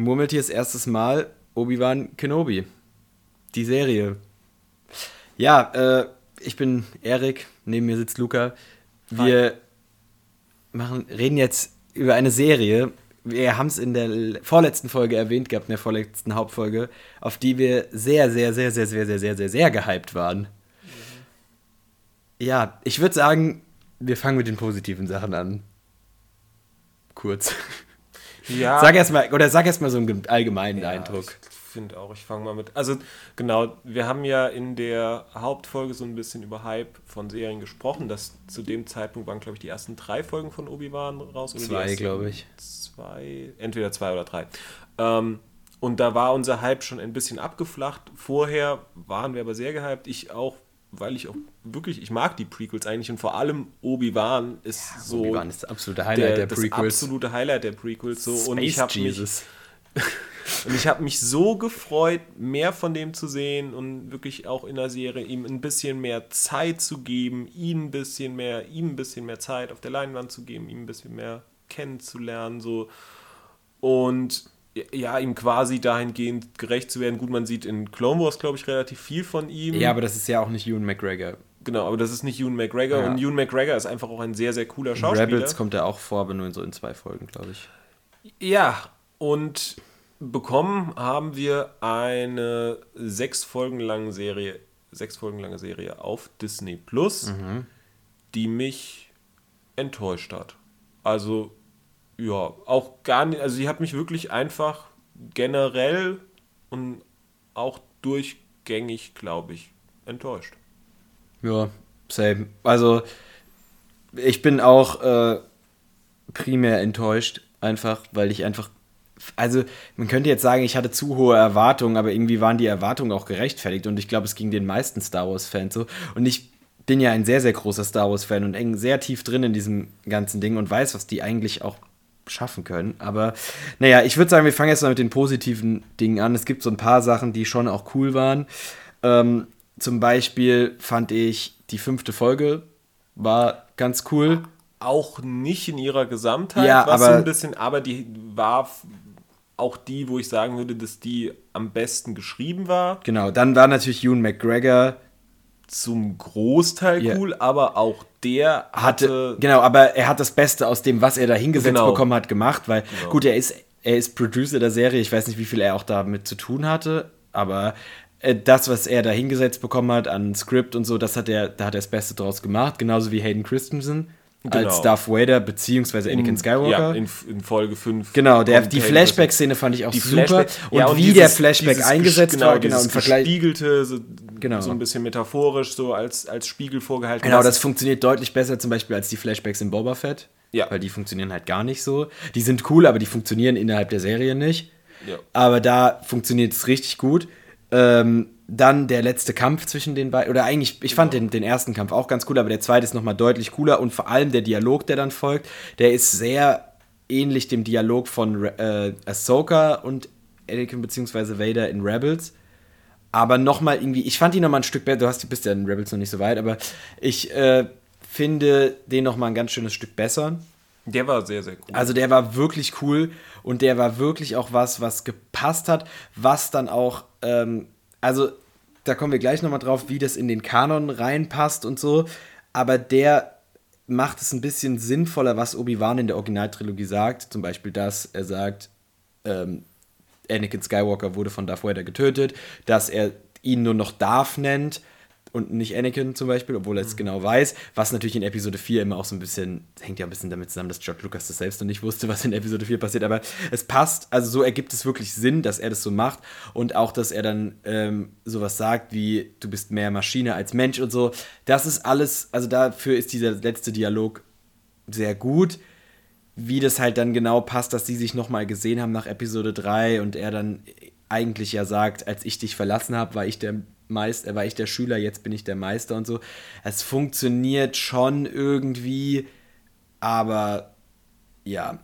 Murmeltiers erstes Mal Obi-Wan Kenobi. Die Serie. Ja, äh, ich bin Erik, neben mir sitzt Luca. Wir machen, reden jetzt über eine Serie. Wir haben es in der vorletzten Folge erwähnt gehabt, in der vorletzten Hauptfolge, auf die wir sehr, sehr, sehr, sehr, sehr, sehr, sehr, sehr, sehr gehypt waren. Ja, ich würde sagen, wir fangen mit den positiven Sachen an. Kurz. Ja. Sag erst mal, oder sag erst mal so einen allgemeinen Ja, Eindruck. Ich finde auch, ich fange mal mit. Also, genau, wir haben ja in der Hauptfolge so ein bisschen über Hype von Serien gesprochen. Das, zu dem Zeitpunkt waren, glaube ich, die ersten drei Folgen von Obi-Wan raus. Zwei, glaube ich. Zwei, entweder zwei oder drei. Ähm, und da war unser Hype schon ein bisschen abgeflacht. Vorher waren wir aber sehr gehypt. Ich auch, weil ich auch wirklich, ich mag die Prequels eigentlich und vor allem Obi-Wan ist so Obi-Wan ist das absolute Highlight der, das Prequels. absolute Highlight der Prequels. So. und ich Space habe mich und ich habe mich so gefreut, mehr von dem zu sehen und wirklich auch in der Serie ihm ein bisschen mehr Zeit zu geben, ihn ein bisschen mehr, ihm ein bisschen mehr Zeit auf der Leinwand zu geben, ihm ein bisschen mehr kennenzulernen, so und ja, ihm quasi dahingehend gerecht zu werden. Gut, man sieht in Clone Wars, glaube ich, relativ viel von ihm. Ja, aber das ist ja auch nicht Ewan McGregor. Genau, aber das ist nicht Ewan McGregor Ja. und Ewan McGregor ist einfach auch ein sehr, sehr cooler Schauspieler. Rebels kommt er auch vor, aber nur in so in zwei Folgen, glaube ich. Ja, und bekommen haben wir eine sechs Folgen lange Serie, sechs Folgen lange Serie auf Disney Plus, die mich enttäuscht hat. Also, ja, auch gar nicht, also sie hat mich wirklich einfach generell und auch durchgängig, glaube ich, enttäuscht. Ja, same. Also, ich bin auch äh, primär enttäuscht, einfach, weil ich einfach. Also, man könnte jetzt sagen, ich hatte zu hohe Erwartungen, aber irgendwie waren die Erwartungen auch gerechtfertigt und ich glaube, es ging den meisten Star Wars-Fans so. Und ich bin ja ein sehr, sehr großer Star Wars-Fan und eng sehr tief drin in diesem ganzen Ding und weiß, was die eigentlich auch schaffen können. Aber naja, ich würde sagen, wir fangen jetzt mal mit den positiven Dingen an. Es gibt so ein paar Sachen, die schon auch cool waren. Ähm, zum Beispiel fand ich die fünfte Folge war ganz cool. auch nicht in ihrer Gesamtheit, Ja, was so aber- ein bisschen, aber die war auch die, wo ich sagen würde, dass die am besten geschrieben war. Genau, dann war natürlich Ewan McGregor Zum Großteil Ja. cool, aber auch der hatte, hatte, genau, aber er hat das Beste aus dem, was er da hingesetzt Genau. bekommen hat, gemacht, weil Genau. gut, er ist, er ist Producer der Serie, ich weiß nicht, wie viel er auch damit zu tun hatte, aber das, was er da hingesetzt bekommen hat an Skript und so, das hat er, da hat er das Beste draus gemacht, genauso wie Hayden Christensen Genau. als Darth Vader beziehungsweise Anakin Skywalker. ja, in, in Folge 5. Genau, der, die Flashback-Szene fand ich auch super. Und ja, wie dieses- der Flashback eingesetzt ges- genau, war, genau, im Vergleich. Gespiegelte, so, Genau. so ein bisschen metaphorisch, so als, als Spiegel vorgehalten. Genau, das funktioniert deutlich besser zum Beispiel als die Flashbacks in Boba Fett. Ja. Weil die funktionieren halt gar nicht so. Die sind cool, aber die funktionieren innerhalb der Serie nicht. Ja. Aber da funktioniert es richtig gut. Ähm, dann der letzte Kampf zwischen den beiden. Oder eigentlich, ich fand den, den ersten Kampf auch ganz cool, aber der zweite ist nochmal deutlich cooler. Und vor allem der Dialog, der dann folgt, der ist sehr ähnlich dem Dialog von äh, Ahsoka und Anakin bzw. Vader in Rebels. Aber nochmal irgendwie, ich fand ihn nochmal ein Stück besser. Du hast, bist ja in Rebels noch nicht so weit, aber ich äh, finde den nochmal ein ganz schönes Stück besser. Der war sehr, sehr cool. Also der war wirklich cool und der war wirklich auch was, was gepasst hat, was dann auch, ähm, also da kommen wir gleich nochmal drauf, wie das in den Kanon reinpasst und so, aber der macht es ein bisschen sinnvoller, was Obi-Wan in der Originaltrilogie sagt, zum Beispiel, dass er sagt, ähm, Anakin Skywalker wurde von Darth Vader getötet, dass er ihn nur noch Darth nennt und nicht Anakin zum Beispiel, obwohl er es genau weiß, was natürlich in Episode 4 immer auch so ein bisschen, hängt ja ein bisschen damit zusammen, dass George Lucas das selbst noch nicht wusste, was in Episode 4 passiert, aber es passt, also so ergibt es wirklich Sinn, dass er das so macht und auch, dass er dann ähm, sowas sagt wie, du bist mehr Maschine als Mensch und so, das ist alles, also dafür ist dieser letzte Dialog sehr gut. Wie das halt dann genau passt, dass sie sich nochmal gesehen haben nach Episode 3 und er dann eigentlich ja sagt, als ich dich verlassen habe, war ich der Meister, war ich der Schüler, jetzt bin ich der Meister und so. Es funktioniert schon irgendwie, aber ja.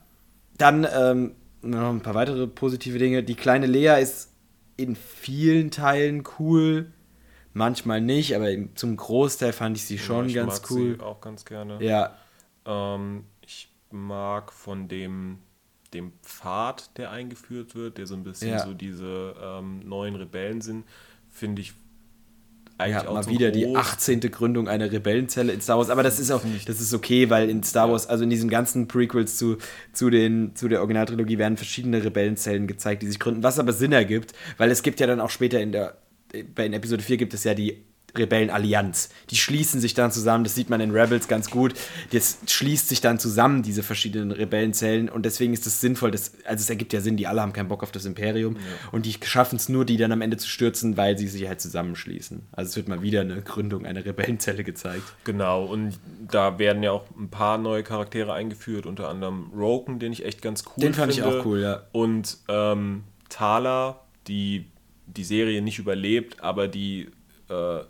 Dann ähm, noch ein paar weitere positive Dinge. Die kleine Lea ist in vielen Teilen cool, manchmal nicht, aber zum Großteil fand ich sie schon ich ganz mag cool. Sie auch ganz gerne. Ja, Ähm, ich mag von dem dem Pfad, der eingeführt wird, der so ein bisschen Ja. so diese ähm, neuen Rebellen sind, finde ich Ja, eigentlich auch mal so wieder die groß. 18. Gründung einer Rebellenzelle in Star Wars. Aber das ist auch, das ist okay, weil in Star Wars, also in diesen ganzen Prequels zu, zu, den, zu der Originaltrilogie werden verschiedene Rebellenzellen gezeigt, die sich gründen, was aber Sinn ergibt, weil es gibt ja dann auch später in der, bei in Episode 4 gibt es ja die Rebellenallianz. Die schließen sich dann zusammen, das sieht man in Rebels ganz gut. Das schließt sich dann zusammen, diese verschiedenen Rebellenzellen. Und deswegen ist es sinnvoll, dass, also es ergibt ja Sinn, die alle haben keinen Bock auf das Imperium. Und die schaffen es nur, die dann am Ende zu stürzen, weil sie sich halt zusammenschließen. Also es wird mal wieder eine Gründung einer Rebellenzelle gezeigt. Genau, und da werden ja auch ein paar neue Charaktere eingeführt, unter anderem Roken, den ich echt ganz cool Den fand ich finde. auch cool, ja. Und ähm, Thala, die die Serie nicht überlebt, aber die äh,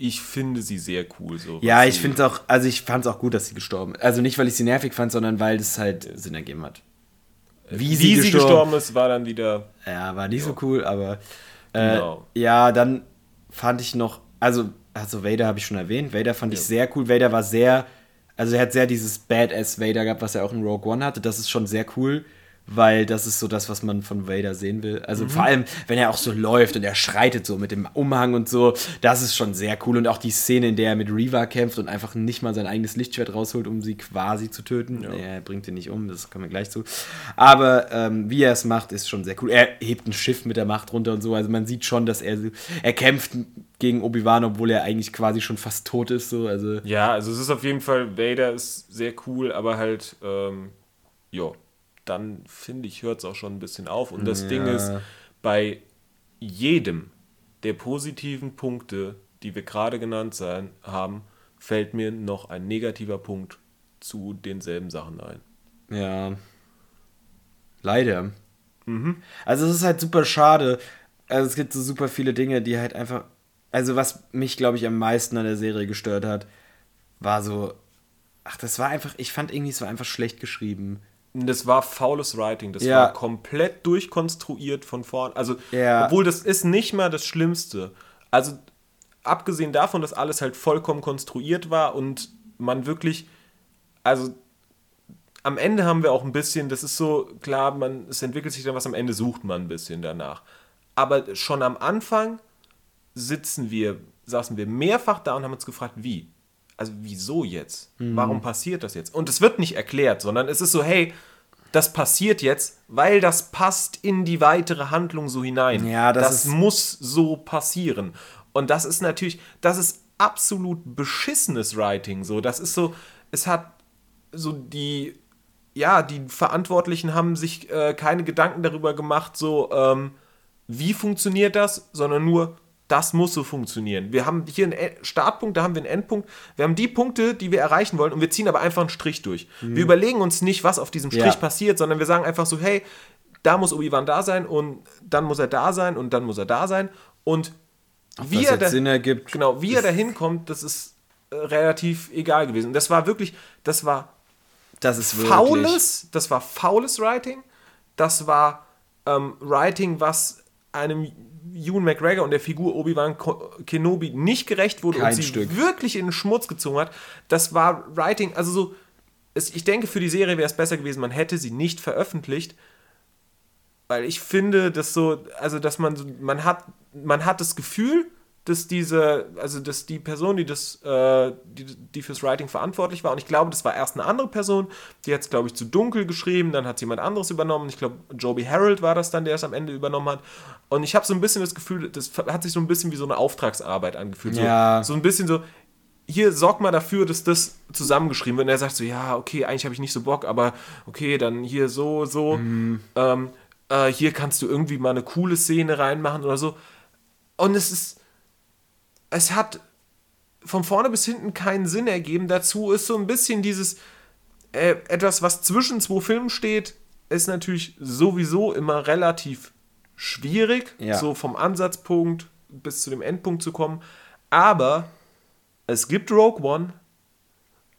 ich finde sie sehr cool. So, Ja, ich sie- finde es auch, also ich fand es auch gut, dass sie gestorben ist. Also nicht, weil ich sie nervig fand, sondern weil es halt Sinn ergeben hat. Wie, Wie sie gestorben ist, war dann wieder. Ja, war nicht so cool, aber äh, Genau. ja, dann fand ich noch, also, also Vader habe ich schon erwähnt, Vader fand ich Ja. sehr cool. Vader war sehr, also er hat sehr dieses Badass Vader gehabt, was er auch in Rogue One hatte. Das ist schon sehr cool, weil das ist so das, was man von Vader sehen will. Also Mhm. vor allem, wenn er auch so läuft und er schreitet so mit dem Umhang und so, das ist schon sehr cool. Und auch die Szene, in der er mit Reva kämpft und einfach nicht mal sein eigenes Lichtschwert rausholt, um sie quasi zu töten. Ja. Er bringt ihn nicht um, das kommen wir gleich zu. Aber ähm, wie er es macht, ist schon sehr cool. Er hebt ein Schiff mit der Macht runter und so. Also man sieht schon, dass er er kämpft gegen Obi-Wan, obwohl er eigentlich quasi schon fast tot ist. So. Also Ja, also es ist auf jeden Fall, Vader ist sehr cool, aber halt, ähm, ja, dann finde ich, hört es auch schon ein bisschen auf. Und das Ja. Ding ist, bei jedem der positiven Punkte, die wir gerade genannt sein, haben, fällt mir noch ein negativer Punkt zu denselben Sachen ein. Ja. Leider. Also es ist halt super schade. Also es gibt so super viele Dinge, die halt einfach. Also was mich, glaube ich, am meisten an der Serie gestört hat, war so. Ach, das war einfach. Ich fand irgendwie, es war einfach schlecht geschrieben. Das war faules Writing. Das Ja. war komplett durchkonstruiert von vorn. Also, Ja. obwohl das ist nicht mal das Schlimmste. Also, abgesehen davon, dass alles halt vollkommen konstruiert war und man wirklich, also am Ende haben wir auch ein bisschen, das ist so, klar, man, es entwickelt sich dann was, am Ende sucht man ein bisschen danach. Aber schon am Anfang sitzen wir, saßen wir mehrfach da und haben uns gefragt, wie? Also wieso jetzt? Mhm. Warum passiert das jetzt? Und es wird nicht erklärt, sondern es ist so, hey, das passiert jetzt, weil das passt in die weitere Handlung so hinein. Ja, das das muss so passieren. Und das ist natürlich, das ist absolut beschissenes Writing. So, das ist so, es hat so die, ja, die Verantwortlichen haben sich äh, keine Gedanken darüber gemacht, so, ähm, wie funktioniert das, sondern nur, das muss so funktionieren. Wir haben hier einen Startpunkt, da haben wir einen Endpunkt. Wir haben die Punkte, die wir erreichen wollen und wir ziehen aber einfach einen Strich durch. Wir überlegen uns nicht, was auf diesem Strich Ja. passiert, sondern wir sagen einfach so, hey, da muss Obi-Wan da sein und dann muss er da sein und dann muss er da sein und wie was er da, Sinn ergibt. Genau, wie er da hinkommt, das ist äh, relativ egal gewesen. Das war wirklich, das war Das ist wirklich. faules, das war faules Writing. Das war ähm, Writing, was einem Ewan McGregor und der Figur Obi-Wan Kenobi nicht gerecht wurde Kein und sie Stück. wirklich in den Schmutz gezogen hat. Das war Writing, also so, es, ich denke, für die Serie wäre es besser gewesen, man hätte sie nicht veröffentlicht, weil ich finde, dass so, also dass man man hat, man hat das Gefühl, dass diese, also dass die Person, die das, äh, die, die fürs Writing verantwortlich war, und ich glaube, das war erst eine andere Person, die hat es, glaube ich, zu dunkel geschrieben, dann hat es jemand anderes übernommen. Ich glaube, Joby Harold war das dann, der es am Ende übernommen hat. Und ich habe so ein bisschen das Gefühl, das hat sich so ein bisschen wie so eine Auftragsarbeit angefühlt. So, Ja. so ein bisschen so, hier sorg mal dafür, dass das zusammengeschrieben wird. Und er sagt so, ja, okay, eigentlich habe ich nicht so Bock, aber okay, dann hier so, so. Ähm, äh, hier kannst du irgendwie mal eine coole Szene reinmachen oder so. Und es ist, es hat von vorne bis hinten keinen Sinn ergeben. Dazu ist so ein bisschen dieses, äh, etwas, was zwischen zwei Filmen steht, ist natürlich sowieso immer relativ schwierig, Ja. so vom Ansatzpunkt bis zu dem Endpunkt zu kommen. Aber es gibt Rogue One.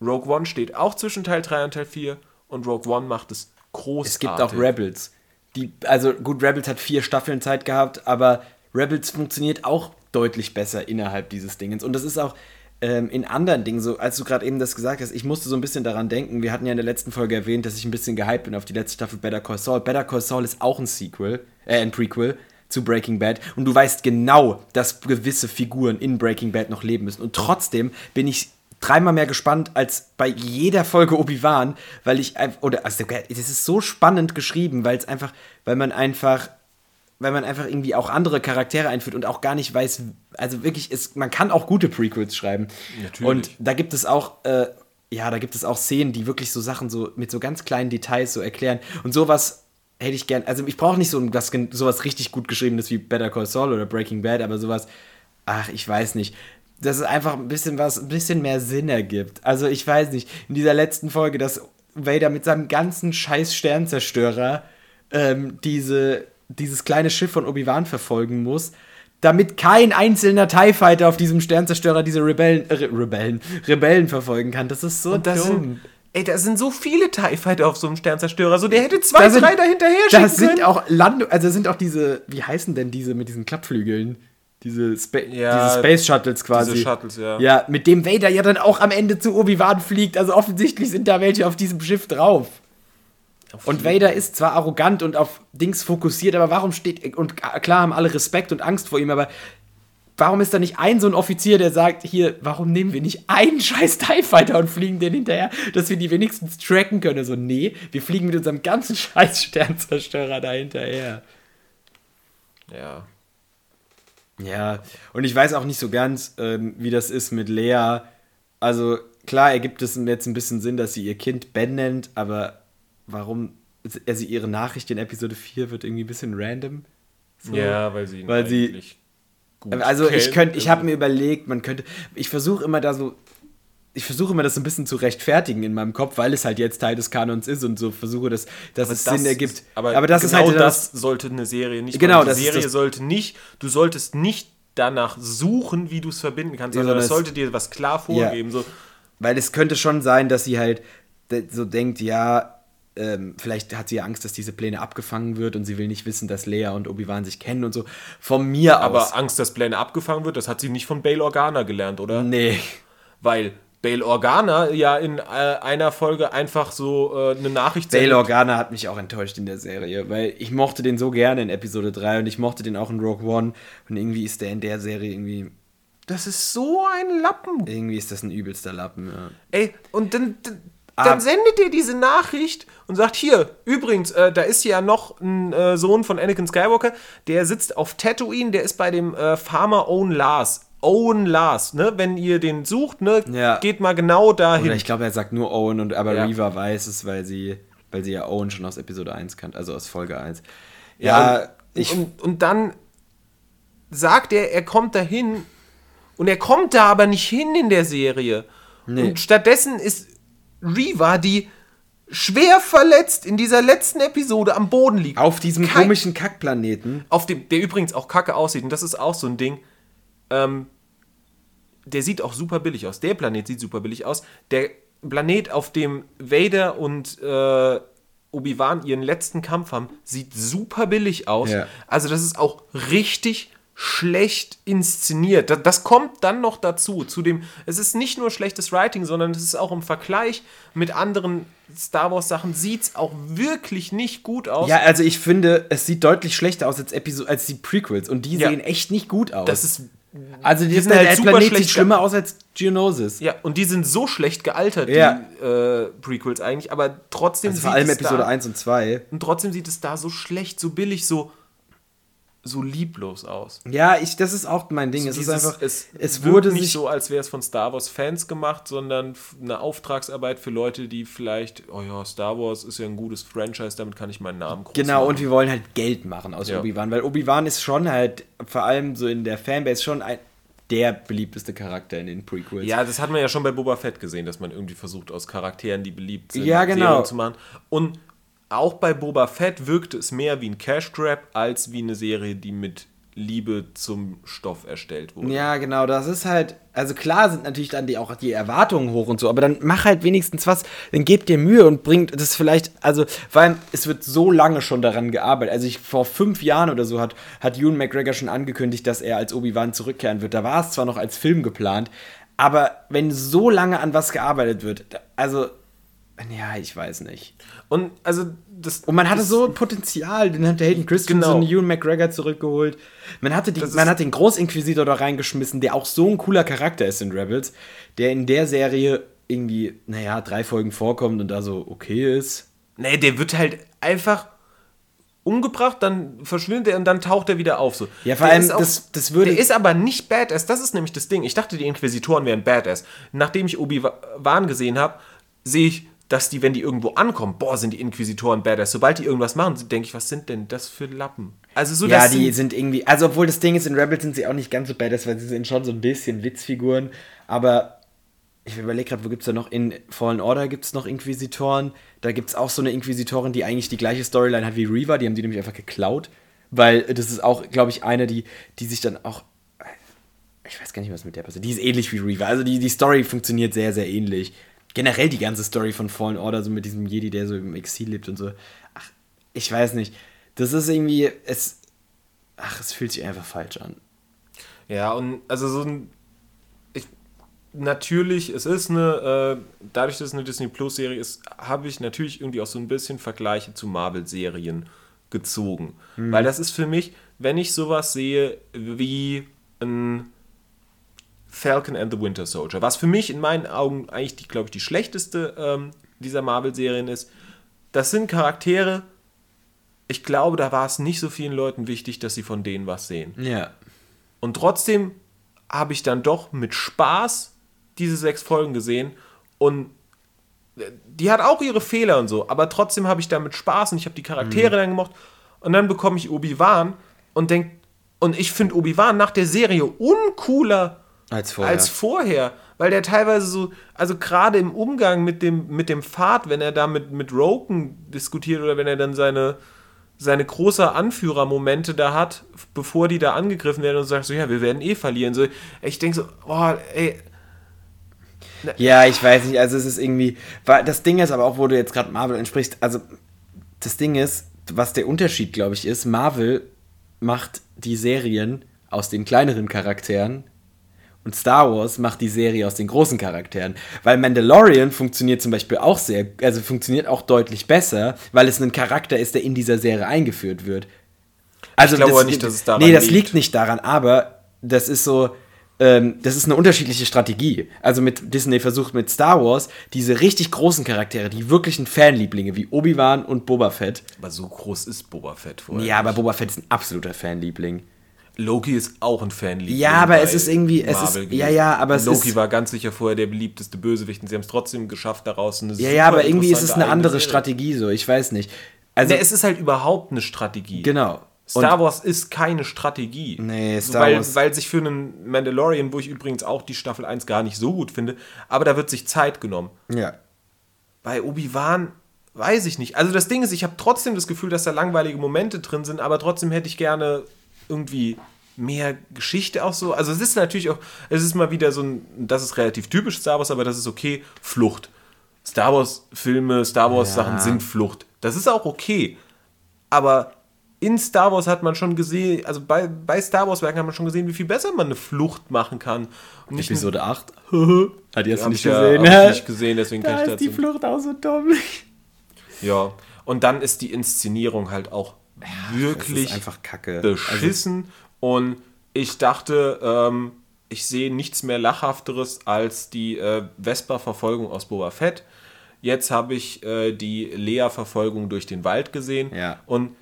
Rogue One steht auch zwischen Teil 3 und Teil 4 und Rogue One macht es großartig. Es gibt auch Rebels. Die, also gut, Rebels hat vier Staffeln Zeit gehabt, aber Rebels funktioniert auch deutlich besser innerhalb dieses Dingens. Und das ist auch, ähm, in anderen Dingen, so als du gerade eben das gesagt hast, ich musste so ein bisschen daran denken, wir hatten ja in der letzten Folge erwähnt, dass ich ein bisschen gehypt bin auf die letzte Staffel Better Call Saul. Better Call Saul ist auch ein Sequel, äh, ein Prequel zu Breaking Bad und du weißt genau, dass gewisse Figuren in Breaking Bad noch leben müssen und trotzdem bin ich dreimal mehr gespannt als bei jeder Folge Obi-Wan, weil ich einfach, oder, also, das ist so spannend geschrieben, weil es einfach, weil man einfach weil man einfach irgendwie auch andere Charaktere einführt und auch gar nicht weiß, also wirklich, ist, man kann auch gute Prequels schreiben. Natürlich. Und da gibt es auch, äh, ja, da gibt es auch Szenen, die wirklich so Sachen so mit so ganz kleinen Details so erklären. Und sowas hätte ich gern, also ich brauche nicht so was, sowas richtig gut geschriebenes wie Better Call Saul oder Breaking Bad, aber sowas, ach, ich weiß nicht. Dass es einfach ein bisschen was, ein bisschen mehr Sinn ergibt. Also ich weiß nicht, in dieser letzten Folge, dass Vader mit seinem ganzen scheiß Sternzerstörer ähm, diese dieses kleine Schiff von Obi-Wan verfolgen muss, damit kein einzelner TIE Fighter auf diesem Sternzerstörer diese Rebellen, äh, Rebellen, Rebellen verfolgen kann. Das ist so Und das dumm. Sind, ey, da sind so viele TIE Fighter auf so einem Sternzerstörer. So, der hätte zwei, da drei dahinter her Da sind auch Land also sind auch diese, wie heißen denn diese mit diesen Klappflügeln? Diese, Spa ja, diese Space Shuttles quasi. Diese Shuttles, ja. Ja, mit dem Vader ja dann auch am Ende zu Obi-Wan fliegt. Also offensichtlich sind da welche auf diesem Schiff drauf. Und Vader ist zwar arrogant und auf Dings fokussiert, aber warum steht. Und klar haben alle Respekt und Angst vor ihm, aber warum ist da nicht ein so ein Offizier, der sagt: Hier, warum nehmen wir nicht einen scheiß TIE Fighter und fliegen den hinterher, dass wir die wenigstens tracken können? So, nee, wir fliegen mit unserem ganzen scheiß Sternzerstörer da hinterher. Ja. Ja, und ich weiß auch nicht so ganz, ähm, wie das ist mit Lea. Also, klar ergibt es jetzt ein bisschen Sinn, dass sie ihr Kind Ben nennt, aber warum, also ihre Nachricht in Episode 4 wird irgendwie ein bisschen random. So, ja, weil sie weil sie gut Also kennt. ich könnte, ich habe mir überlegt, man könnte, ich versuche immer da so, ich versuche immer das so ein bisschen zu rechtfertigen in meinem Kopf, weil es halt jetzt Teil des Kanons ist und so versuche, dass, dass es das Sinn ergibt. Ist, aber, aber das genau ist halt das, das sollte eine Serie nicht. Genau, die Serie sollte nicht. Du solltest nicht danach suchen, wie du es verbinden kannst, sondern es sollte dir was klar vorgeben. Ja. So. Weil es könnte schon sein, dass sie halt so denkt, ja, ähm, vielleicht hat sie Angst, dass diese Pläne abgefangen wird und sie will nicht wissen, dass Lea und Obi-Wan sich kennen und so. Von mir Aber aus. Aber Angst, dass Pläne abgefangen wird, das hat sie nicht von Bail Organa gelernt, oder? Nee. Weil Bail Organa ja in äh, einer Folge einfach so äh, eine Nachricht Bail Organa hat mich auch enttäuscht in der Serie, weil ich mochte den so gerne in Episode 3 und ich mochte den auch in Rogue One und irgendwie ist der in der Serie irgendwie das ist so ein Lappen. Irgendwie ist das ein übelster Lappen, ja. Ey, und dann, dann sendet ihr diese Nachricht und sagt, hier, übrigens, äh, da ist ja noch ein äh, Sohn von Anakin Skywalker, der sitzt auf Tatooine, der ist bei dem äh, Farmer Owen Lars. Owen Lars, ne? Wenn ihr den sucht, ne, ja. geht mal genau dahin. Oder ich glaube, er sagt nur Owen und aber ja. Reva weiß es, weil sie, weil sie ja Owen schon aus Episode 1 kannte, also aus Folge 1. Ja, ja und, ich. Und, und dann sagt er, er kommt dahin und er kommt da aber nicht hin in der Serie. Nee. Und stattdessen ist Reva, die schwer verletzt in dieser letzten Episode am Boden liegt. Auf diesem Kein, komischen Kackplaneten. Auf dem, der übrigens auch kacke aussieht. Und das ist auch so ein Ding. Ähm, der sieht auch super billig aus. Der Planet sieht super billig aus. Der Planet, auf dem Vader und äh, Obi-Wan ihren letzten Kampf haben, sieht super billig aus. Ja. Also das ist auch richtig schlecht inszeniert. Das, das, kommt dann noch dazu. Zu dem, es ist nicht nur schlechtes Writing, sondern es ist auch im Vergleich mit anderen Star Wars Sachen sieht es auch wirklich nicht gut aus. Ja, also ich finde, es sieht deutlich schlechter aus als, Episo als die Prequels und die ja. sehen echt nicht gut aus. Das ist also die, die sind halt der super Planet sieht schlimmer aus als Geonosis. Ja, und die sind so schlecht gealtert, ja. die äh, Prequels eigentlich, aber trotzdem also vor allem Episode da, 1 und 2. Und trotzdem sieht es da so schlecht, so billig, so so lieblos aus. Ja, ich, das ist auch mein Ding. So es ist einfach, es, es wurde nicht so, als wäre es von Star Wars Fans gemacht, sondern eine Auftragsarbeit für Leute, die vielleicht, oh ja, Star Wars ist ja ein gutes Franchise, damit kann ich meinen Namen groß Genau, machen. und wir wollen halt Geld machen aus ja. Obi-Wan, weil Obi-Wan ist schon halt, vor allem so in der Fanbase, schon ein, der beliebteste Charakter in den Prequels. Ja, das hat man ja schon bei Boba Fett gesehen, dass man irgendwie versucht, aus Charakteren, die beliebt sind, ja, genau. Serien zu machen. Und auch bei Boba Fett wirkte es mehr wie ein Cash Grab als wie eine Serie, die mit Liebe zum Stoff erstellt wurde. Ja, genau, das ist halt, also klar sind natürlich dann die, auch die Erwartungen hoch und so, aber dann mach halt wenigstens was, dann gebt dir Mühe und bringt das vielleicht, also, weil es wird so lange schon daran gearbeitet. Also ich, vor fünf Jahren oder so hat, hat Ewan McGregor schon angekündigt, dass er als Obi-Wan zurückkehren wird. Da war es zwar noch als Film geplant, Aber wenn so lange an was gearbeitet wird, also, ja, ich weiß nicht. Und also das. Und man hatte das, so Potenzial, den hat der Hayden Christensen, Genau. Ewan McGregor zurückgeholt. Man hatte die, man hat den Großinquisitor da reingeschmissen, der auch so ein cooler Charakter ist in Rebels, der in der Serie irgendwie, naja, drei Folgen vorkommt und da so okay ist. Nee, der wird halt einfach umgebracht, dann verschwindet er und dann taucht er wieder auf. So. Ja, vor Der allem, ist das- das würde- Der ist aber nicht Badass, das ist nämlich das Ding. Ich dachte, die Inquisitoren wären Badass. Nachdem ich Obi-Wan gesehen habe, sehe ich, dass die, wenn die irgendwo ankommen, boah, sind die Inquisitoren Badass. Sobald die irgendwas machen, denke ich, was sind denn das für Lappen? Also so, ja, die sind, sind irgendwie, also obwohl das Ding ist, in Rebels sind sie auch nicht ganz so badass, weil sie sind schon so ein bisschen Witzfiguren, aber ich überlege gerade, wo gibt es da noch? In Fallen Order gibt es noch Inquisitoren. Da gibt es auch so eine Inquisitorin, die eigentlich die gleiche Storyline hat wie Reaver. Die haben die nämlich einfach geklaut. Weil das ist auch, glaube ich, eine, die, die sich dann auch. Ich weiß gar nicht, was mit der passiert. Die ist ähnlich wie Reaver. Also die, die Story funktioniert sehr, sehr ähnlich. Generell die ganze Story von Fallen Order, so mit diesem Jedi, der so im Exil lebt und so. Ach, ich weiß nicht. Das ist irgendwie. Es. Ach, es fühlt sich einfach falsch an. Ja, und also so ein. Ich, natürlich, es ist eine. Äh, dadurch, dass es eine Disney Plus-Serie ist, habe ich natürlich irgendwie auch so ein bisschen Vergleiche zu Marvel-Serien gezogen. Weil das ist für mich, wenn ich sowas sehe wie ein Falcon and the Winter Soldier, was für mich in meinen Augen eigentlich, die, glaube ich, die schlechteste ähm, dieser Marvel-Serien ist, das sind Charaktere, ich glaube, da war es nicht so vielen Leuten wichtig, dass sie von denen was sehen. Ja. Und trotzdem habe ich dann doch mit Spaß diese sechs Folgen gesehen und äh, die hat auch ihre Fehler und so, aber trotzdem habe ich da mit Spaß und ich habe die Charaktere dann gemocht und dann bekomme ich Obi-Wan und denk und ich finde Obi-Wan nach der Serie uncooler Als vorher. als vorher, weil der teilweise so, also gerade im Umgang mit dem, mit dem Pfad, wenn er da mit, mit Roken diskutiert oder wenn er dann seine, seine große Anführermomente da hat, bevor die da angegriffen werden und sagt so, ja, wir werden eh verlieren. So, ich denke so, boah, ey, Ja, ich weiß nicht, also es ist irgendwie, weil das Ding ist aber auch, wo du jetzt gerade Marvel entsprichst, also das Ding ist, was der Unterschied, glaube ich, ist, Marvel macht die Serien aus den kleineren Charakteren und Star Wars macht die Serie aus den großen Charakteren. Weil Mandalorian funktioniert zum Beispiel auch sehr, also funktioniert auch deutlich besser, weil es ein Charakter ist, der in dieser Serie eingeführt wird. Also glaube aber nicht, dass es daran Nee, das liegt. liegt nicht daran, aber das ist so, ähm, das ist eine unterschiedliche Strategie. Also mit Disney versucht mit Star Wars diese richtig großen Charaktere, die wirklichen Fanlieblinge wie Obi-Wan und Boba Fett. aber so groß ist Boba Fett vorher. Ja, aber Boba Fett ist ein absoluter Fanliebling. Loki ist auch ein Fan. Ja, aber es ist irgendwie- es ist- ja, ja, aber es Loki ist- war ganz sicher vorher der beliebteste Bösewicht und sie haben es trotzdem geschafft, daraus eine Ja, ja, aber irgendwie ist es eine andere Serie. Strategie so, ich weiß nicht. Also, Ne, es ist halt überhaupt eine Strategie. genau. Star Und- Wars ist keine Strategie. Nee, Star weil, Wars- weil sich für einen Mandalorian, wo ich übrigens auch die Staffel 1 gar nicht so gut finde, aber da wird sich Zeit genommen. Ja. Bei Obi-Wan weiß ich nicht. Also das Ding ist, ich habe trotzdem das Gefühl, dass da langweilige Momente drin sind, aber trotzdem hätte ich gerne irgendwie mehr Geschichte auch so. Also es ist natürlich auch, es ist mal wieder so ein, das ist relativ typisch Star Wars, aber das ist okay, Flucht. Star Wars Filme, Star Wars Sachen Ja. sind Flucht. Das ist auch okay. Aber in Star Wars hat man schon gesehen, also bei, bei Star Wars Werken hat man schon gesehen, wie viel besser man eine Flucht machen kann. Und Episode 8. Hat jetzt hab nicht ich ja, gesehen. ich nicht gesehen, deswegen kann da ich ist die dazu Flucht auch so dumm. Ja, und dann ist die Inszenierung halt auch wirklich ist einfach kacke. beschissen. und ich dachte, ähm, ich sehe nichts mehr Lachhafteres als die äh, Vespa-Verfolgung aus Boba Fett. Jetzt habe ich äh, die Lea-Verfolgung durch den Wald gesehen. Ja. Und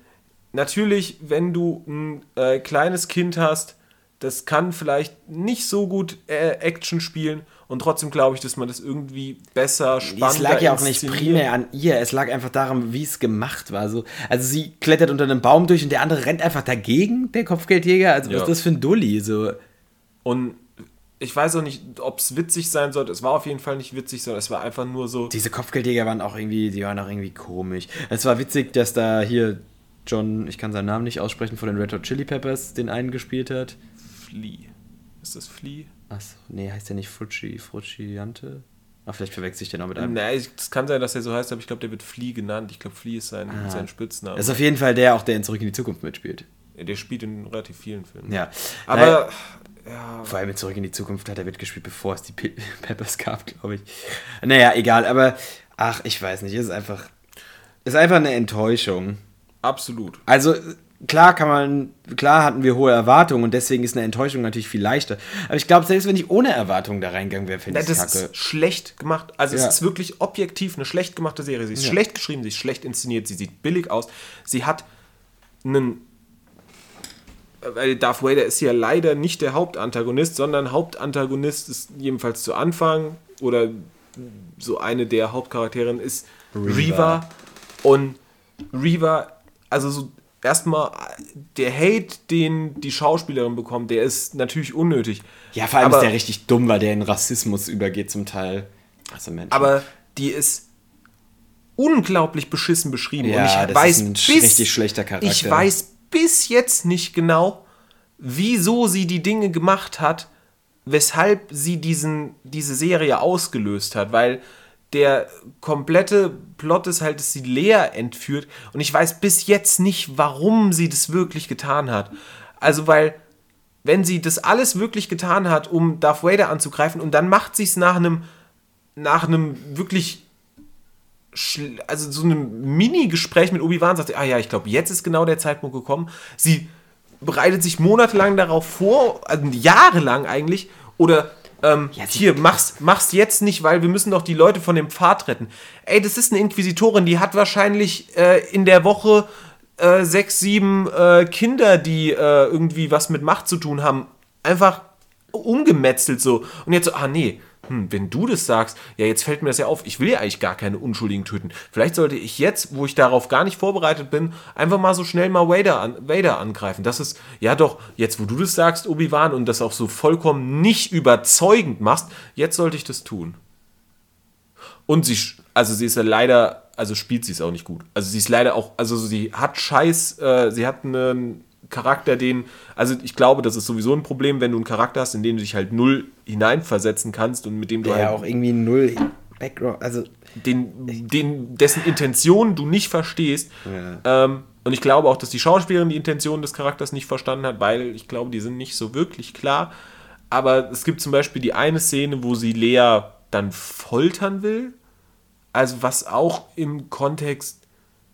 natürlich, wenn du ein äh, kleines Kind hast, das kann vielleicht nicht so gut äh, Action spielen und trotzdem glaube ich, dass man das irgendwie besser, spannender Es lag ja auch nicht primär an ihr, es lag einfach daran, wie es gemacht war. So, also sie klettert unter einem Baum durch und der andere rennt einfach dagegen, der Kopfgeldjäger. Also was Ja. ist das für ein Dulli? So. Und ich weiß auch nicht, ob es witzig sein sollte. Es war auf jeden Fall nicht witzig, sondern es war einfach nur so. Diese Kopfgeldjäger waren auch irgendwie, die waren auch irgendwie komisch. Es war witzig, dass da hier John, ich kann seinen Namen nicht aussprechen, von den Red Hot Chili Peppers den einen gespielt hat. Flea. Ist das Flea? Achso, nee, heißt der nicht Frucci, Frucciante? Ach, vielleicht verwechsel ich den auch mit einem. Nein, es kann sein, dass er so heißt, aber ich glaube, der wird Flea genannt. Ich glaube, Flea ist sein, sein Spitzname. Das ist auf jeden Fall der, auch der in Zurück in die Zukunft mitspielt. der spielt in relativ vielen Filmen. Ja. Aber Ja. Vor allem mit Zurück in die Zukunft hat er mitgespielt, bevor es die Pe Peppers gab, glaube ich. Naja, egal, aber ach, ich weiß nicht, es ist einfach, es ist einfach eine Enttäuschung. Absolut. Also klar kann man, klar hatten wir hohe Erwartungen und deswegen ist eine Enttäuschung natürlich viel leichter. Aber ich glaube, selbst wenn ich ohne Erwartungen da reingegangen wäre, finde ich es das kacke. ist schlecht gemacht. Also Ja. es ist wirklich objektiv eine schlecht gemachte Serie. Sie ist Ja. schlecht geschrieben, sie ist schlecht inszeniert, sie sieht billig aus. Sie hat einen. Weil Darth Vader ist ja leider nicht der Hauptantagonist, sondern Hauptantagonist ist jedenfalls zu Anfang oder so eine der Hauptcharakterinnen ist Reva. Reva. Und Reva, also so erstmal der Hate, den die Schauspielerin bekommt, der ist natürlich unnötig. Ja, vor allem Aber- ist der richtig dumm, weil der in Rassismus übergeht zum Teil. Also Mensch. aber die ist unglaublich beschissen beschrieben. Ja, und ich das weiß ist ein bis, richtig schlechter Charakter. Ich weiß bis jetzt nicht genau, wieso sie die Dinge gemacht hat, weshalb sie diesen, diese Serie ausgelöst hat, weil der komplette Plot ist halt, dass sie Lea entführt und ich weiß bis jetzt nicht, warum sie das wirklich getan hat. Also, weil wenn sie das alles wirklich getan hat, um Darth Vader anzugreifen und dann macht sie es nach einem nach einem wirklich also so einem Mini-Gespräch mit Obi-Wan sagt ah ja, ich glaube, jetzt ist genau der Zeitpunkt gekommen. Sie bereitet sich monatelang darauf vor, also jahrelang eigentlich, oder ähm, hier, mach's, mach's jetzt nicht, weil wir müssen doch die Leute von dem Pfad retten. Ey, das ist eine Inquisitorin, die hat wahrscheinlich äh, in der Woche äh, sechs, sieben äh, Kinder, die äh, irgendwie was mit Macht zu tun haben, einfach umgemetzelt so. Und jetzt so, ah nee, hm, wenn du das sagst, ja, jetzt fällt mir das ja auf, ich will ja eigentlich gar keine Unschuldigen töten. Vielleicht sollte ich jetzt, wo ich darauf gar nicht vorbereitet bin, einfach mal so schnell mal Vader, an, Vader angreifen. Das ist, ja doch, jetzt wo du das sagst, Obi-Wan, und das auch so vollkommen nicht überzeugend machst, jetzt sollte ich das tun. Und sie, also sie ist ja leider, also spielt sie es auch nicht gut. Also sie ist leider auch, also sie hat Scheiß, äh, sie hat einen Charakter, den, also ich glaube, das ist sowieso ein Problem, wenn du einen Charakter hast, in den du dich halt null hineinversetzen kannst und mit dem du der halt ja auch irgendwie null Background, also den, den, dessen Intention du nicht verstehst. Ähm, und ich glaube auch, dass die Schauspielerin die Intention des Charakters nicht verstanden hat, weil ich glaube, die sind nicht so wirklich klar. Aber es gibt zum Beispiel die eine Szene, wo sie Lea dann foltern will. Also was auch im Kontext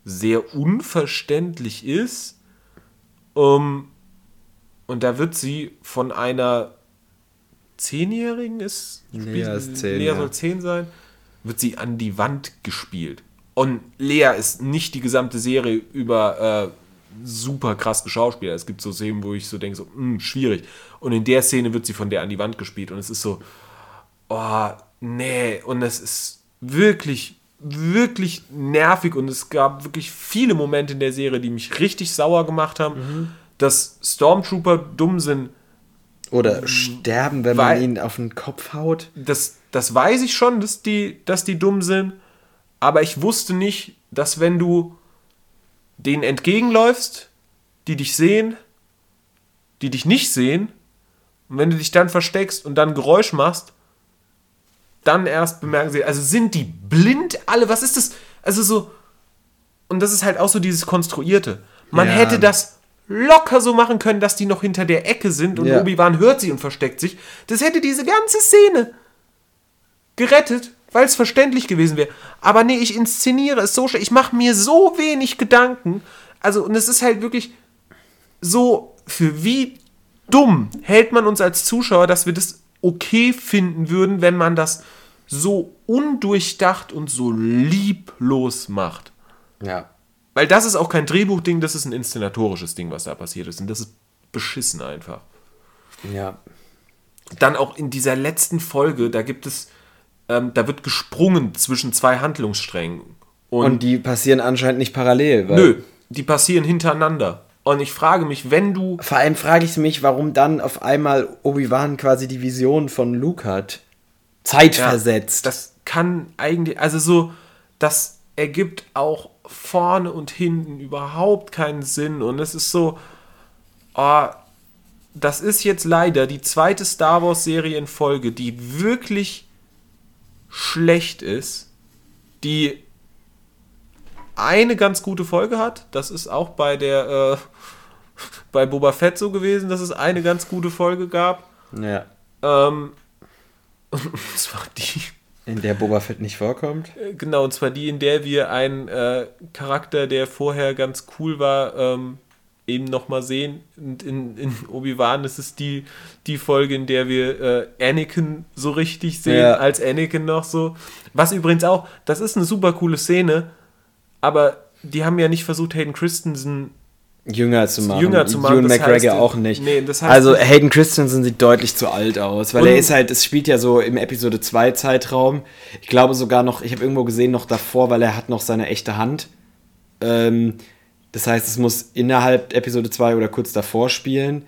sehr unverständlich ist. Ähm, und da wird sie von einer Zehnjährigen ist. Lea ist zehn, Lea ja. soll zehn sein. Wird sie an die Wand gespielt. Und Lea ist nicht die gesamte Serie über äh, super krass geschauspielt. Es gibt so Szenen, wo ich so denke, so, mh, schwierig. Und in der Szene wird sie von der an die Wand gespielt. Und es ist so, oh, nee. Und es ist wirklich, wirklich nervig. Und es gab wirklich viele Momente in der Serie, die mich richtig sauer gemacht haben. Mhm. Dass Stormtrooper dumm sind, oder sterben, wenn man Weil- ihn auf den Kopf haut. das, das weiß ich schon, dass die, dass die dumm sind, aber ich wusste nicht, dass wenn du denen entgegenläufst, die dich sehen, die dich nicht sehen, und wenn du dich dann versteckst und dann Geräusch machst, dann erst bemerken sie, also sind die blind alle, was ist das? Also so, und das ist halt auch so dieses Konstruierte. Man Ja. hätte das locker so machen können, dass die noch hinter der Ecke sind und Ja. Obi-Wan hört sie und versteckt sich. Das hätte diese ganze Szene gerettet, weil es verständlich gewesen wäre. Aber nee, ich inszeniere es so. Ich mache mir so wenig Gedanken. Also, und es ist halt wirklich so, für wie dumm hält man uns als Zuschauer, dass wir das okay finden würden, wenn man das so undurchdacht und so lieblos macht. Ja. Weil das ist auch kein Drehbuchding, das ist ein inszenatorisches Ding, was da passiert ist. Und das ist beschissen einfach. Ja. Dann auch in dieser letzten Folge, da gibt es, ähm, da wird gesprungen zwischen zwei Handlungssträngen. Und, Und die passieren anscheinend nicht parallel. Weil nö, die passieren hintereinander. Und ich frage mich, wenn du. Vor allem frage ich mich, warum dann auf einmal Obi-Wan quasi die Vision von Luke hat. Zeitversetzt. Das kann eigentlich, also so, das ergibt auch vorne und hinten überhaupt keinen Sinn. Und es ist so, oh, das ist jetzt leider die zweite Star Wars-Serie in Folge, die wirklich schlecht ist, die eine ganz gute Folge hat. Das ist auch bei der äh, bei Boba Fett so gewesen, dass es eine ganz gute Folge gab. Ja. Ähm, und zwar die, In der Boba Fett nicht vorkommt. äh, genau, und zwar die, in der wir einen äh, Charakter, der vorher ganz cool war, ähm, eben nochmal sehen. Und in, in Obi-Wan ist es die, die Folge, in der wir äh, Anakin so richtig sehen, Ja. als Anakin noch so. Was übrigens auch, das ist eine super coole Szene, aber die haben ja nicht versucht, Hayden Christensen Jünger zu machen. Jünger zu machen, Ewan McGregor heißt, auch nicht. nee, das heißt also Hayden Christensen sieht deutlich zu alt aus, weil er ist halt, es spielt ja so im Episode 2 Zeitraum. Ich glaube sogar noch, ich habe irgendwo gesehen, noch davor, weil er hat noch seine echte Hand. Ähm, das heißt, es muss innerhalb Episode 2 oder kurz davor spielen.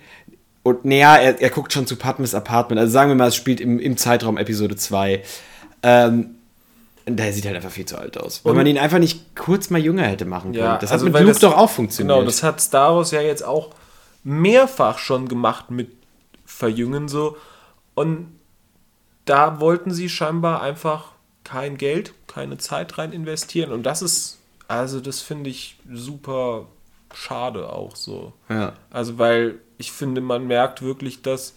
Und naja, er, er guckt schon zu Padmes Apartment. Also sagen wir mal, es spielt im, im Zeitraum Episode 2. Ähm, der sieht halt einfach viel zu alt aus. Wenn man ihn einfach nicht kurz mal jünger hätte machen können. Ja, das also hat mit weil Luke das- doch auch funktioniert. Genau, das hat Star Wars ja jetzt auch mehrfach schon gemacht mit Verjüngen so. Und da wollten sie scheinbar einfach kein Geld, keine Zeit rein investieren. Und das ist, also das finde ich super schade auch so. ja. Also weil ich finde, man merkt wirklich, dass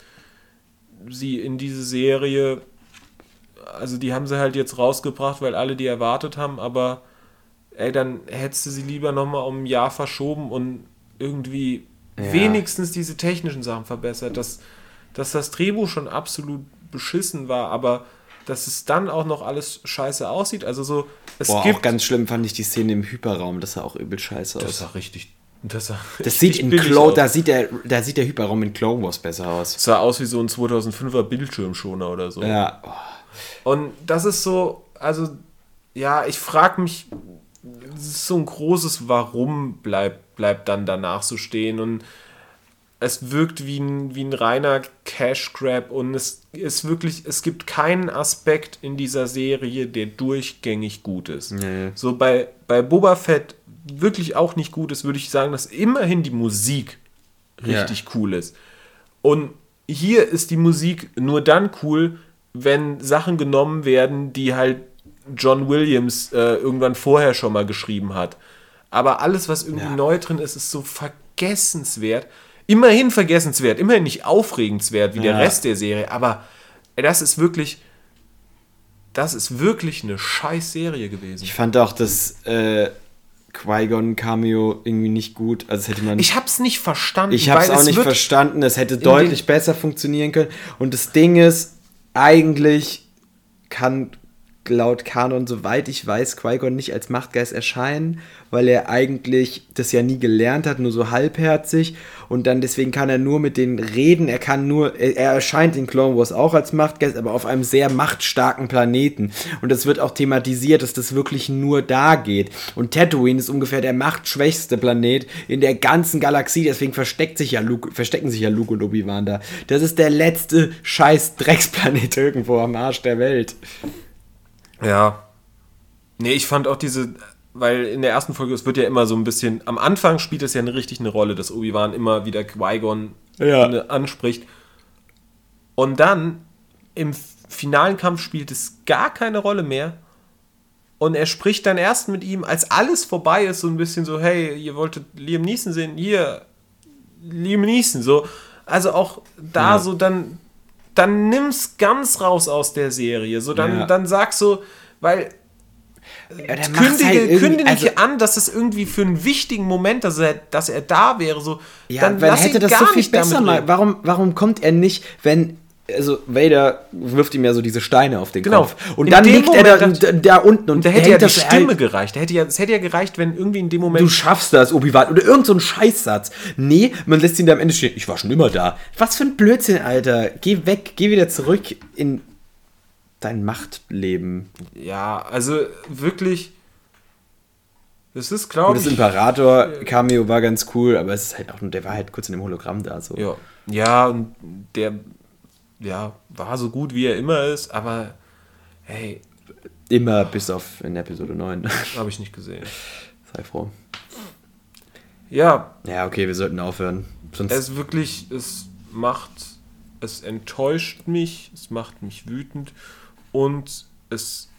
sie in diese Serie, also die haben sie halt jetzt rausgebracht, weil alle die erwartet haben, aber ey, dann hättest du sie lieber nochmal um ein Jahr verschoben und irgendwie Ja. wenigstens diese technischen Sachen verbessert, dass, dass das Drehbuch schon absolut beschissen war, aber dass es dann auch noch alles scheiße aussieht. Also so, es Boah, gibt auch ganz schlimm fand ich die Szene im Hyperraum, das sah auch übel scheiße aus. das sah richtig. Das, sah Das sieht in aus. da sieht der da sieht der Hyperraum in Clone Wars besser aus. sah aus wie so ein 2005er Bildschirmschoner oder so. Ja, oh, Und das ist so, also, ja, ich frage mich, es ist so ein großes Warum bleibt, bleibt dann danach so stehen und es wirkt wie ein, wie ein reiner Cash Grab und es ist wirklich, es gibt keinen Aspekt in dieser Serie, der durchgängig gut ist. Nee. So bei, bei Boba Fett wirklich auch nicht gut ist, würde ich sagen, dass immerhin die Musik Ja. richtig cool ist. Und hier ist die Musik nur dann cool, wenn Sachen genommen werden, die halt John Williams äh, irgendwann vorher schon mal geschrieben hat. Aber alles, was irgendwie Ja. neu drin ist, ist so vergessenswert. Immerhin vergessenswert, immerhin nicht aufregenswert wie der Ja. Rest der Serie, aber das ist wirklich, das ist wirklich eine scheiß Serie gewesen. ich fand auch das äh, Qui-Gon Cameo irgendwie nicht gut, also hätte man Ich hab's nicht verstanden. Ich habe es weil auch nicht verstanden. Es hätte deutlich besser funktionieren können. Und das Ding ist, eigentlich kann laut Kanon, soweit ich weiß, Qui-Gon nicht als Machtgeist erscheinen, weil er eigentlich das ja nie gelernt hat, nur so halbherzig. Und dann deswegen kann er nur mit denen reden. Er kann nur, er, er erscheint in Clone Wars auch als Machtgeist, aber auf einem sehr machtstarken Planeten. Und es wird auch thematisiert, dass das wirklich nur da geht. Und Tatooine ist ungefähr der machtschwächste Planet in der ganzen Galaxie. Deswegen versteckt sich ja Luke, verstecken sich ja Luke und Obi-Wan da. Das ist der letzte scheiß Drecksplanet irgendwo am Arsch der Welt. Ja. Nee, ich fand auch diese, weil in der ersten Folge, es wird ja immer so ein bisschen, am Anfang spielt es ja eine, richtig eine Rolle, dass Obi-Wan immer wieder Qui-Gon Ja. anspricht. Und dann im finalen Kampf spielt es gar keine Rolle mehr. Und er spricht dann erst mit ihm, als alles vorbei ist, so ein bisschen so, hey, ihr wolltet Liam Neeson sehen, hier, Liam Neeson, so. Also auch da Ja. so dann, dann nimm's ganz raus aus der Serie. So, dann, Ja. dann sag so, weil Ja, kündige, halt kündige also- an, dass es irgendwie für einen wichtigen Moment, dass er, dass er da wäre, so. Ja, dann weil lass hätte ihn das gar so viel besser mal. Warum, warum kommt er nicht, wenn. Also Vader wirft ihm ja so diese Steine auf den Genau. Kopf. Und In dann liegt er da, Moment da, da unten und da hätte ja die das Stimme halt- gereicht. Da hätte ja, es hätte ja gereicht, wenn irgendwie in dem Du Moment. schaffst das, Obi-Wan. Oder irgend so ein Scheißsatz. Nee, man lässt ihn da am Ende stehen. Ich war schon immer da. Was für ein Blödsinn, Alter. Geh weg, geh wieder zurück in dein Machtleben. Ja, also wirklich. Das ist, glaube das ich. Imperator-Cameo war ganz cool, aber es ist halt auch nur, der war halt kurz in dem Hologramm da. So. Ja, ja, und der ja, war so gut, wie er immer ist, aber hey, Immer bis auf in Episode 9. habe ich nicht gesehen. Sei froh. Ja, Ja, okay, wir sollten aufhören. Sonst es wirklich, es macht, es enttäuscht mich, es macht mich wütend und es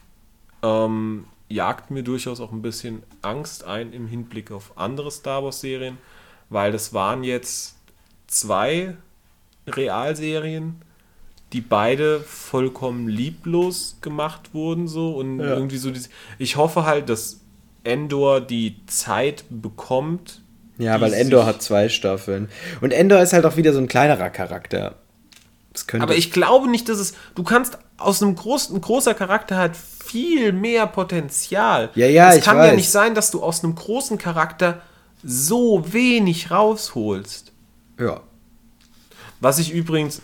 ähm, jagt mir durchaus auch ein bisschen Angst ein im Hinblick auf andere Star Wars-Serien, weil das waren jetzt zwei Realserien die beide vollkommen lieblos gemacht wurden so und Ja. irgendwie so diese, ich hoffe halt, dass Endor die Zeit bekommt. Ja, weil Endor hat zwei Staffeln. Und Endor ist halt auch wieder so ein kleinerer Charakter. Das könnte Aber ich glaube nicht, dass es. Du kannst aus einem großen, ein großer Charakter hat viel mehr Potenzial. Ja, ja, Es ich kann ja weiß. nicht sein, dass du aus einem großen Charakter so wenig rausholst. Ja. Was ich übrigens,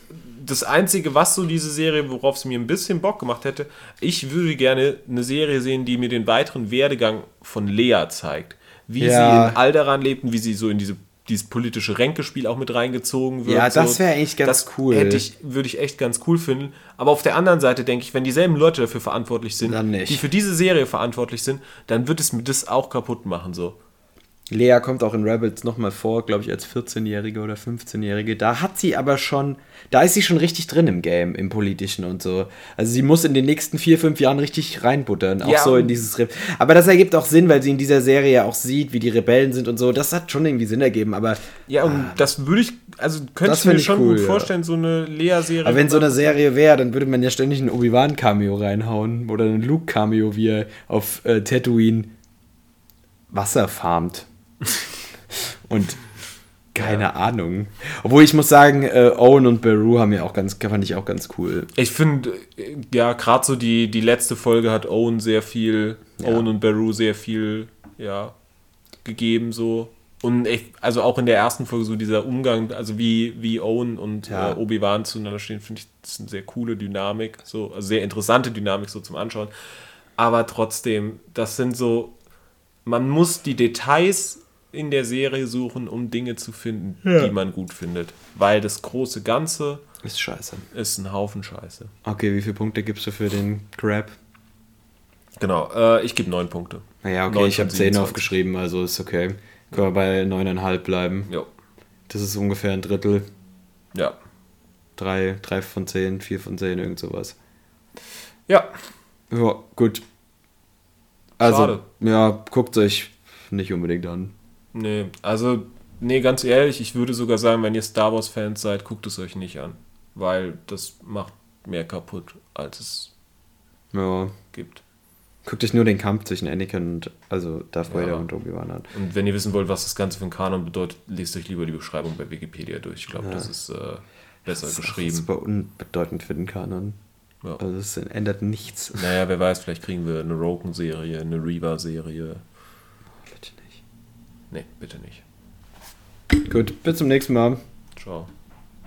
das Einzige, was so diese Serie, worauf es mir ein bisschen Bock gemacht hätte, ich würde gerne eine Serie sehen, die mir den weiteren Werdegang von Lea zeigt. Wie Ja. sie in Alderan lebt und wie sie so in diese, dieses politische Ränkespiel auch mit reingezogen wird. Ja, das wäre eigentlich ganz das cool. Hätte ich, würde ich echt ganz cool finden. Aber auf der anderen Seite denke ich, wenn dieselben Leute dafür verantwortlich sind, die für diese Serie verantwortlich sind, dann wird es mir das auch kaputt machen. So. Lea kommt auch in Rebels nochmal vor, glaube ich, als 14-Jährige oder 15-Jährige. Da hat sie aber schon, da ist sie schon richtig drin im Game, im Politischen und so. Also sie muss in den nächsten vier, fünf Jahren richtig reinbuttern, auch Ja, so in dieses Re Aber das ergibt auch Sinn, weil sie in dieser Serie ja auch sieht, wie die Rebellen sind und so. Das hat schon irgendwie Sinn ergeben, aber, Ja, und das würde ich, also könnte Ah. Ich mir ich schon cool, gut ja. vorstellen, so eine Lea-Serie. aber wenn so eine Serie wäre, dann würde man ja ständig einen Obi-Wan-Cameo reinhauen oder einen Luke-Cameo, wie er auf äh, Tatooine Wasser farmt. und keine Ahnung. Obwohl ich muss sagen, äh, Owen und Beru haben ja auch ganz, fand ich auch ganz cool. Ich finde, äh, ja, gerade so die, die letzte Folge hat Owen sehr viel, Ja. Owen und Beru sehr viel, ja, gegeben so. Und ich, also auch in der ersten Folge so dieser Umgang, also wie, wie Owen und Ja. äh, Obi-Wan zueinander stehen, finde ich, das ist eine sehr coole Dynamik, so, also sehr interessante Dynamik so zum Anschauen. Aber trotzdem, das sind so, man muss die Details in der Serie suchen, um Dinge zu finden, Ja. die man gut findet. Weil das große Ganze Ist scheiße. ist ein Haufen Scheiße. Okay, wie viele Punkte gibst du für den Grab? Genau, äh, ich gebe neun Punkte. Naja, okay, ich habe 10 27. aufgeschrieben, also ist okay. Können wir bei 9,5 bleiben. Jo. Das ist ungefähr ein Drittel. Ja. 3, 3 von 10, 4 von 10, irgend sowas. Ja. Ja, gut. Also, Schade. ja, guckt euch nicht unbedingt an. Nee, also, nee, ganz ehrlich, ich würde sogar sagen, wenn ihr Star Wars-Fans seid, guckt es euch nicht an. Weil das macht mehr kaputt, als es Ja. gibt. Guckt euch nur den Kampf zwischen Anakin und, also Darth Vader Ja. und Obi-Wan an. Und wenn ihr wissen wollt, was das Ganze für ein Kanon bedeutet, lest euch lieber die Beschreibung bei Wikipedia durch. Ich glaube, Ja. das ist äh, besser Das ist geschrieben. super unbedeutend für den Kanon. Ja. Also es ändert nichts. Naja, wer weiß, vielleicht kriegen wir eine Roken-Serie, eine Reva-Serie. Nee, bitte nicht. Gut, bis zum nächsten Mal. Ciao.